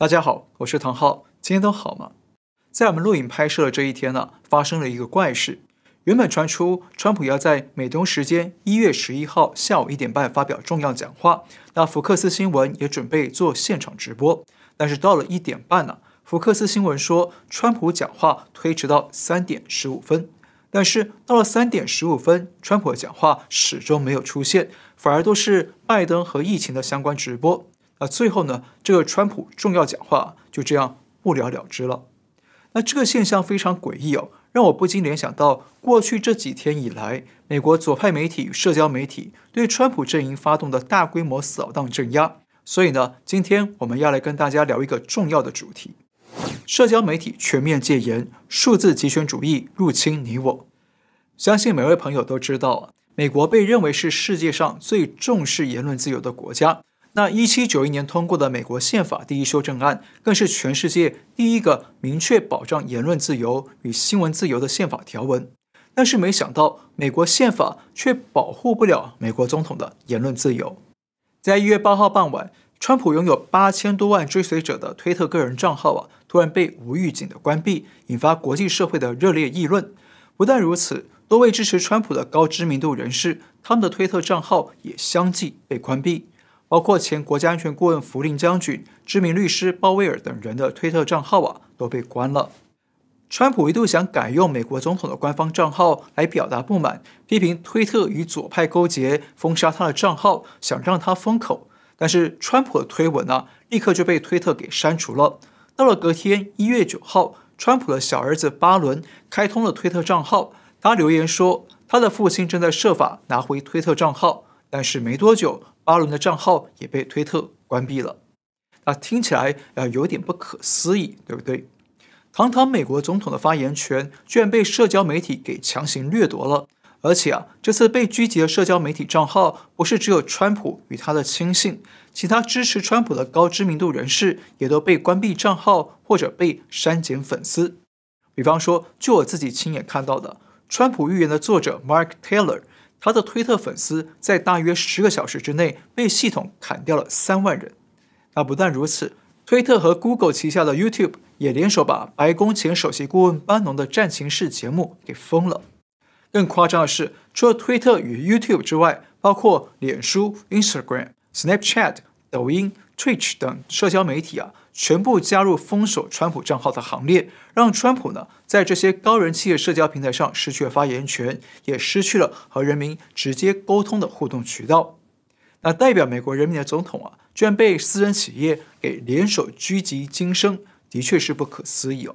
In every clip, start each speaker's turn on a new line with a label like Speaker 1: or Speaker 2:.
Speaker 1: 大家好，我是唐浩，今天都好吗？在我们录影拍摄的这一天呢，发生了一个怪事。原本传出川普要在美东时间一月十一号下午一点半发表重要讲话，那福克斯新闻也准备做现场直播。但是到了一点半呢，福克斯新闻说川普讲话推迟到三点十五分。但是到了三点十五分，川普的讲话始终没有出现，反而都是拜登和疫情的相关直播。那最后呢，这个川普重要讲话就这样不了了之了。那这个现象非常诡异哦，让我不禁联想到过去这几天以来，美国左派媒体与社交媒体对川普阵营发动的大规模扫荡镇压。所以呢，今天我们要来跟大家聊一个重要的主题：社交媒体全面戒严，数字极权主义入侵你我。相信每位朋友都知道啊，美国被认为是世界上最重视言论自由的国家。那一七九一年通过的美国宪法第一修正案，更是全世界第一个明确保障言论自由与新闻自由的宪法条文。但是没想到，美国宪法却保护不了美国总统的言论自由。在一月八号傍晚，川普拥有八千多万追随者的推特个人账号啊，突然被无预警的关闭，引发国际社会的热烈议论。不但如此，多位支持川普的高知名度人士，他们的推特账号也相继被关闭。包括前国家安全顾问福林将军、知名律师鲍威尔等人的推特账号啊，都被关了。川普一度想改用美国总统的官方账号来表达不满，批评推特与左派勾结，封杀他的账号，想让他封口。但是川普的推文啊，立刻就被推特给删除了。到了隔天一月九号，川普的小儿子巴伦开通了推特账号，他留言说，他的父亲正在设法拿回推特账号，但是没多久。巴伦的账号也被推特关闭了，那听起来啊有点不可思议，对不对？堂堂美国总统的发言权居然被社交媒体给强行掠夺了，而且啊，这次被狙击的社交媒体账号不是只有川普与他的亲信，其他支持川普的高知名度人士也都被关闭账号或者被删减粉丝。比方说，就我自己亲眼看到的，川普预言的作者 Mark Taylor。他的推特粉丝在大约十个小时之内被系统砍掉了三万人。那不但如此，推特和 Google 旗下的 YouTube 也联手把白宫前首席顾问班农的战情室节目给封了。更夸张的是，除了推特与 YouTube 之外，包括脸书、Instagram、Snapchat、抖音、Twitch 等社交媒体啊。全部加入封锁川普账号的行列，让川普呢在这些高人气的社交平台上失去了发言权，也失去了和人民直接沟通的互动渠道。那代表美国人民的总统啊，居然被私人企业给联手狙击今生，的确是不可思议哦。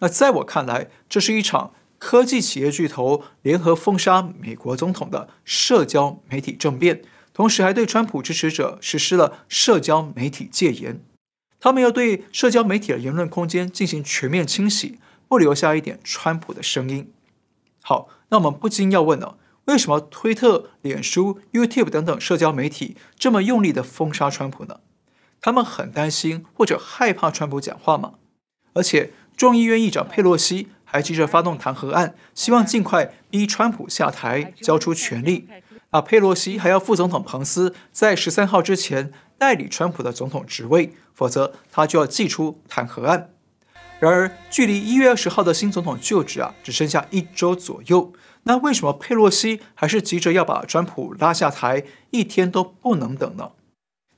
Speaker 1: 那在我看来，这是一场科技企业巨头联合封杀美国总统的社交媒体政变，同时还对川普支持者实施了社交媒体戒严。他们要对社交媒体的言论空间进行全面清洗，不留下一点川普的声音。好，那我们不禁要问了：为什么推特、脸书、YouTube 等等社交媒体这么用力的封杀川普呢？他们很担心或者害怕川普讲话吗？而且众议院议长佩洛西还急着发动弹劾案，希望尽快逼川普下台，交出权力。啊，佩洛西还要副总统彭斯在十三号之前。代理川普的总统职位，否则他就要祭出弹劾案。然而，距离一月二十号的新总统就职啊，只剩下一周左右。那为什么佩洛西还是急着要把川普拉下台，一天都不能等呢？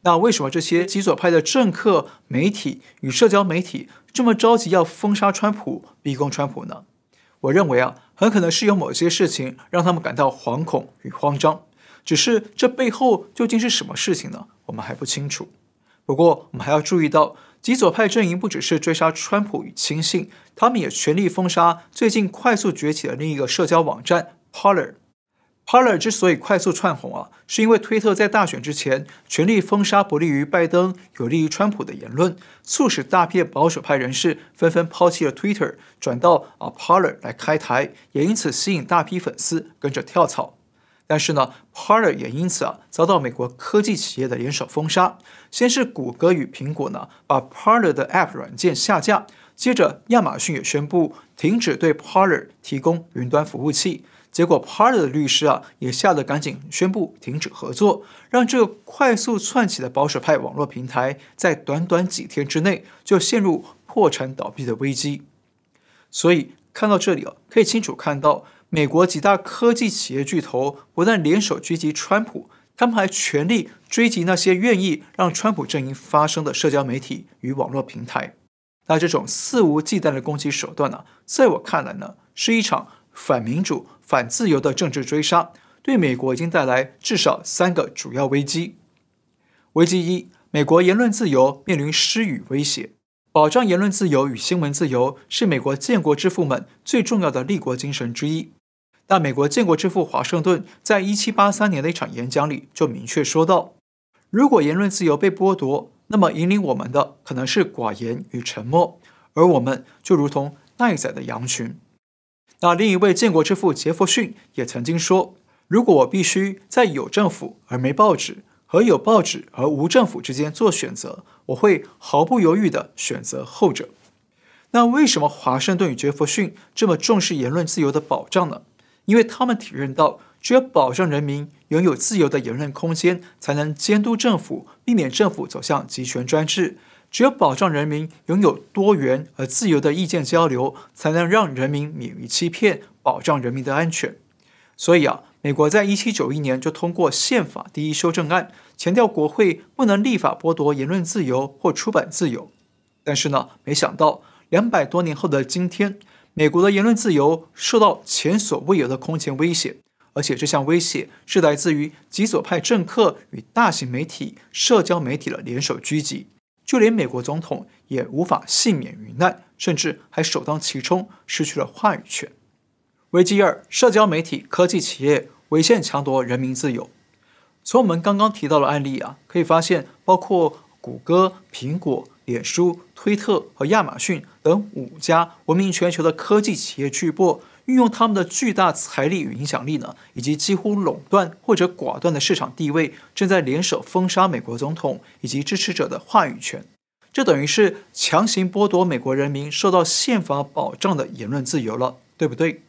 Speaker 1: 那为什么这些极左派的政客、媒体与社交媒体这么着急要封杀川普、逼宫川普呢？我认为啊，很可能是有某些事情让他们感到惶恐与慌张。只是这背后究竟是什么事情呢？我们还不清楚。不过，我们还要注意到，极左派阵营不只是追杀川普与亲信，他们也全力封杀最近快速崛起的另一个社交网站 Holler。Parler 之所以快速窜红啊，是因为推特在大选之前全力封杀不利于拜登、有利于川普的言论，促使大片保守派人士纷纷抛弃了 Twitter，转到啊 Parler 来开台，也因此吸引大批粉丝跟着跳槽。但是呢，Parler 也因此啊遭到美国科技企业的联手封杀。先是谷歌与苹果呢把 Parler 的 App 软件下架，接着亚马逊也宣布停止对 Parler 提供云端服务器。结果 Parler 的律师啊也吓得赶紧宣布停止合作，让这个快速窜起的保守派网络平台在短短几天之内就陷入破产倒闭的危机。所以看到这里啊，可以清楚看到，美国几大科技企业巨头不但联手狙击川普，他们还全力追击那些愿意让川普阵营发声的社交媒体与网络平台。那这种肆无忌惮的攻击手段呢、在我看来呢，是一场反民主、反自由的政治追杀，对美国已经带来至少三个主要危机。危机一，美国言论自由面临失语威胁。保障言论自由与新闻自由是美国建国之父们最重要的立国精神之一。但美国建国之父华盛顿在一七八三年的一场演讲里就明确说道：“如果言论自由被剥夺，那么引领我们的可能是寡言与沉默，而我们就如同待宰的羊群。”那另一位建国之父杰弗逊也曾经说：“如果我必须在有政府而没报纸和有报纸而无政府之间做选择。”我会毫不犹豫地选择后者。那为什么华盛顿与杰弗逊这么重视言论自由的保障呢？因为他们体认到，只有保障人民拥有自由的言论空间，才能监督政府，避免政府走向集权专制；只有保障人民拥有多元而自由的意见交流，才能让人民免于欺骗，保障人民的安全。所以啊。美国在一七九一年就通过宪法第一修正案，强调国会不能立法剥夺言论自由或出版自由。但是呢，没想到两百多年后的今天，美国的言论自由受到前所未有的空前威胁，而且这项威胁是来自于极左派政客与大型媒体、社交媒体的联手狙击，就连美国总统也无法幸免于难，甚至还首当其冲，失去了话语权。危机二：社交媒体、科技企业。违宪抢夺人民自由。从我们刚刚提到的案例啊，可以发现，包括谷歌、苹果、脸书、推特和亚马逊等五家闻名全球的科技企业巨擘，运用他们的巨大财力与影响力呢，以及几乎垄断或者寡断的市场地位，正在联手封杀美国总统以及支持者的话语权。这等于是强行剥夺美国人民受到宪法保障的言论自由了，对不对？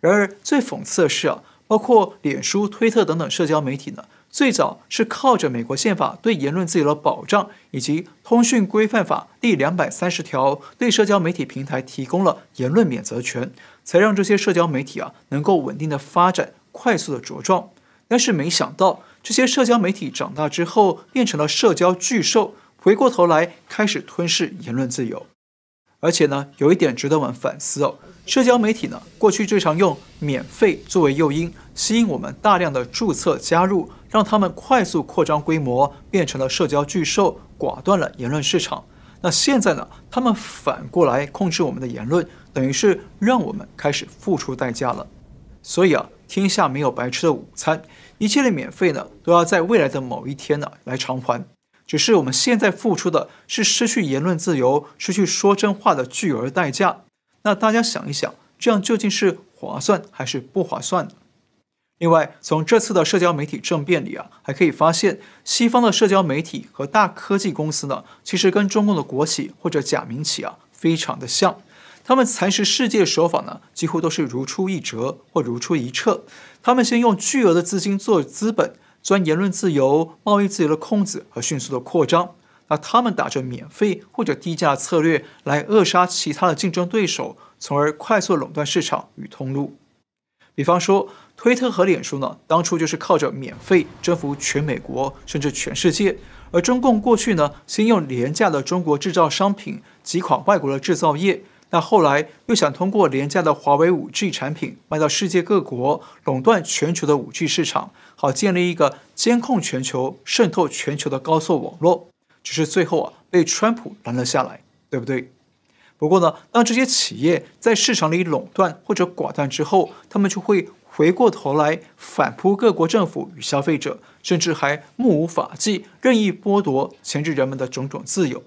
Speaker 1: 然而，最讽刺的是啊，包括脸书、推特等等社交媒体呢，最早是靠着美国宪法对言论自由的保障，以及通讯规范法第两百三十条对社交媒体平台提供了言论免责权，才让这些社交媒体啊能够稳定的发展，快速的茁壮。但是没想到，这些社交媒体长大之后变成了社交巨兽，回过头来开始吞噬言论自由。而且呢，有一点值得我们反思哦。社交媒体呢，过去最常用免费作为诱因，吸引我们大量的注册加入，让他们快速扩张规模，变成了社交巨兽，寡断了言论市场。那现在呢，他们反过来控制我们的言论，等于是让我们开始付出代价了。所以啊，天下没有白吃的午餐，一切的免费呢，都要在未来的某一天呢来偿还。只是我们现在付出的是失去言论自由、失去说真话的巨额代价。那大家想一想，这样究竟是划算还是不划算呢？另外，从这次的社交媒体政变里啊，还可以发现，西方的社交媒体和大科技公司呢，其实跟中共的国企或者假民企啊，非常的像。他们蚕食世界的手法呢，几乎都是如出一辙或如出一辙。他们先用巨额的资金做资本，钻言论自由、贸易自由的空子和迅速的扩张。那他们打着免费或者低价的策略来扼杀其他的竞争对手，从而快速垄断市场与通路。比方说，推特和脸书呢，当初就是靠着免费征服全美国甚至全世界。而中共过去呢，先用廉价的中国制造商品击垮外国的制造业，那后来又想通过廉价的华为 5G 产品卖到世界各国，垄断全球的 5G 市场，好建立一个监控全球、渗透全球的高速网络。只是最后啊，被川普拦了下来，对不对？不过呢，当这些企业在市场里垄断或者寡断之后，他们就会回过头来反扑各国政府与消费者，甚至还目无法纪，任意剥夺钳制人们的种种自由。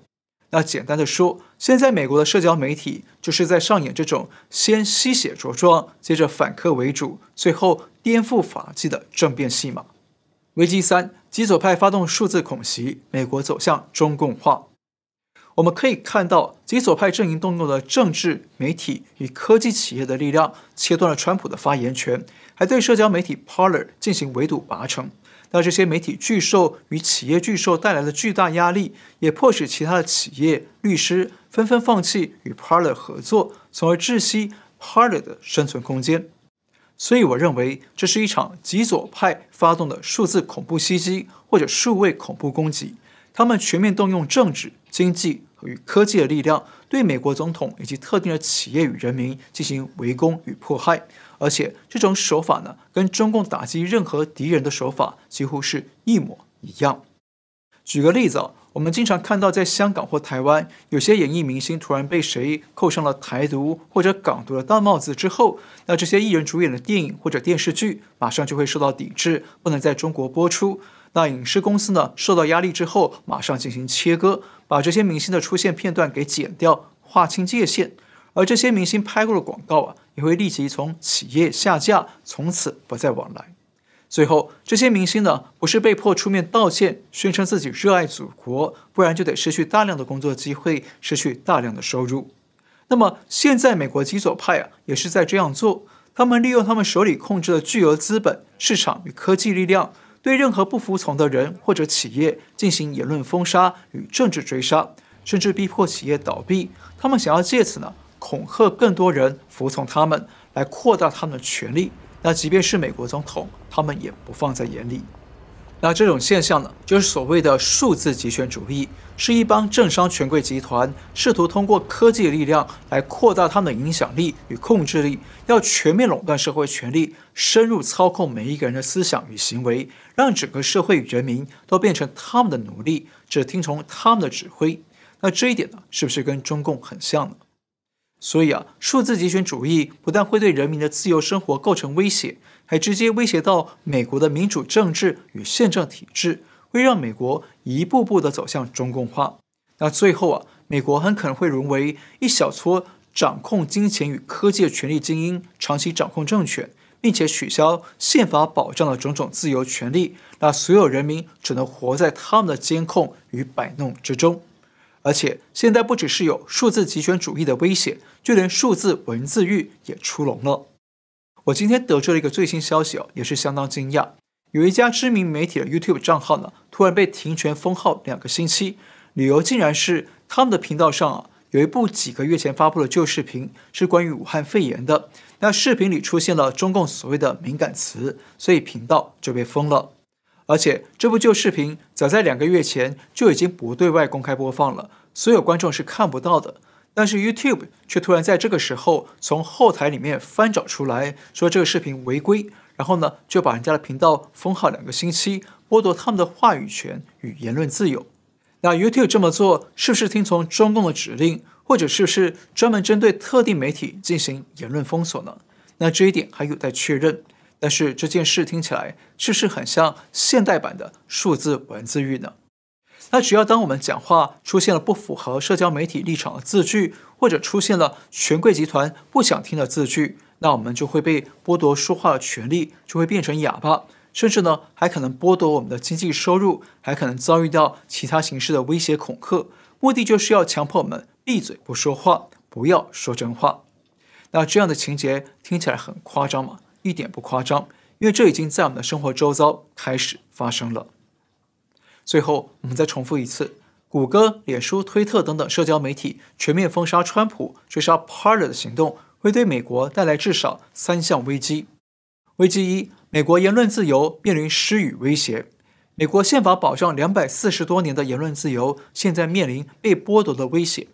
Speaker 1: 那简单的说，现在美国的社交媒体就是在上演这种先吸血着装，接着反客为主，最后颠覆法纪的政变戏码。危机三。极左派发动数字恐袭，美国走向中共化。我们可以看到极左派阵营动用了政治、媒体与科技企业的力量，切断了川普的发言权，还对社交媒体 Parler 进行围堵拔城。那这些媒体巨兽与企业巨兽带来的巨大压力，也迫使其他的企业律师纷纷放弃与 Parler 合作，从而窒息 Parler 的生存空间。所以，我认为这是一场极左派发动的数字恐怖袭击或者数位恐怖攻击。他们全面动用政治、经济与科技的力量，对美国总统以及特定的企业与人民进行围攻与迫害。而且这种手法呢，跟中共打击任何敌人的手法几乎是一模一样。举个例子啊，我们经常看到在香港或台湾，有些演艺明星突然被谁扣上了台独或者港独的大帽子之后，那这些艺人主演的电影或者电视剧马上就会受到抵制，不能在中国播出。那影视公司呢，受到压力之后，马上进行切割，把这些明星的出现片段给剪掉，划清界限。而这些明星拍过的广告啊，也会立即从企业下架，从此不再往来。最后，这些明星呢，不是被迫出面道歉，宣称自己热爱祖国，不然就得失去大量的工作机会，失去大量的收入。那么，现在美国极左派啊，也是在这样做。他们利用他们手里控制的巨额资本、市场与科技力量，对任何不服从的人或者企业进行言论封杀与政治追杀，甚至逼迫企业倒闭。他们想要借此呢，恐吓更多人服从他们，来扩大他们的权力。那即便是美国总统，他们也不放在眼里。那这种现象呢，就是所谓的数字集权主义，是一帮政商权贵集团试图通过科技力量来扩大他们的影响力与控制力，要全面垄断社会权力，深入操控每一个人的思想与行为，让整个社会与人民都变成他们的奴隶，只听从他们的指挥。那这一点呢，是不是跟中共很像呢？所以啊，数字极权主义不但会对人民的自由生活构成威胁，还直接威胁到美国的民主政治与宪政体制，会让美国一步步的走向中共化。那最后啊，美国很可能会沦为一小撮掌控金钱与科技的权力精英，长期掌控政权，并且取消宪法保障的种种自由权利，那所有人民只能活在他们的监控与摆弄之中。而且现在不只是有数字极权主义的威胁，就连数字文字狱也出笼了。我今天得知了一个最新消息哦，也是相当惊讶。有一家知名媒体的 YouTube 账号呢，突然被停权封号两个星期，理由竟然是他们的频道上啊有一部几个月前发布的旧视频，是关于武汉肺炎的。那视频里出现了中共所谓的敏感词，所以频道就被封了。而且这部旧视频早在两个月前就已经不对外公开播放了，所有观众是看不到的。但是 YouTube 却突然在这个时候从后台里面翻找出来，说这个视频违规，然后呢就把人家的频道封号两个星期，剥夺他们的话语权与言论自由。那 YouTube 这么做是不是听从中共的指令，或者是不是专门针对特定媒体进行言论封锁呢？那这一点还有待确认。但是这件事听起来是不是很像现代版的数字文字狱呢？那只要当我们讲话出现了不符合社交媒体立场的字句，或者出现了权贵集团不想听的字句，那我们就会被剥夺说话的权利，就会变成哑巴，甚至呢还可能剥夺我们的经济收入，还可能遭遇到其他形式的威胁恐吓，目的就是要强迫我们闭嘴不说话，不要说真话。那这样的情节听起来很夸张吗？一点不夸张，因为这已经在我们的生活周遭开始发生了。最后，我们再重复一次：谷歌、脸书、推特等等社交媒体全面封杀川普、追杀 Parler 的行动，会对美国带来至少三项危机。危机一：美国言论自由面临失语威胁。美国宪法保障两百四十多年的言论自由，现在面临被剥夺的威胁。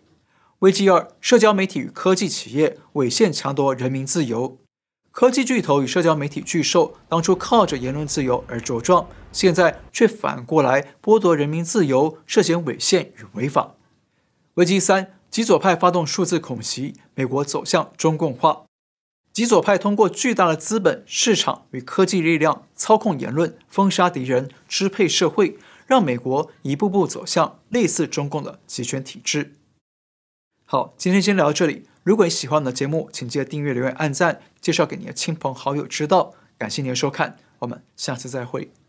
Speaker 1: 危机二：社交媒体与科技企业违宪抢夺人民自由。科技巨头与社交媒体巨兽当初靠着言论自由而茁壮，现在却反过来剥夺人民自由，涉嫌违宪与违法。危机三：极左派发动数字恐袭，美国走向中共化。极左派通过巨大的资本、市场与科技力量操控言论，封杀敌人，支配社会，让美国一步步走向类似中共的极权体制。好，今天先聊到这里。如果你喜欢我们的节目，请记得订阅、留言、按赞，介绍给你的亲朋好友知道。感谢您的收看，我们下次再会。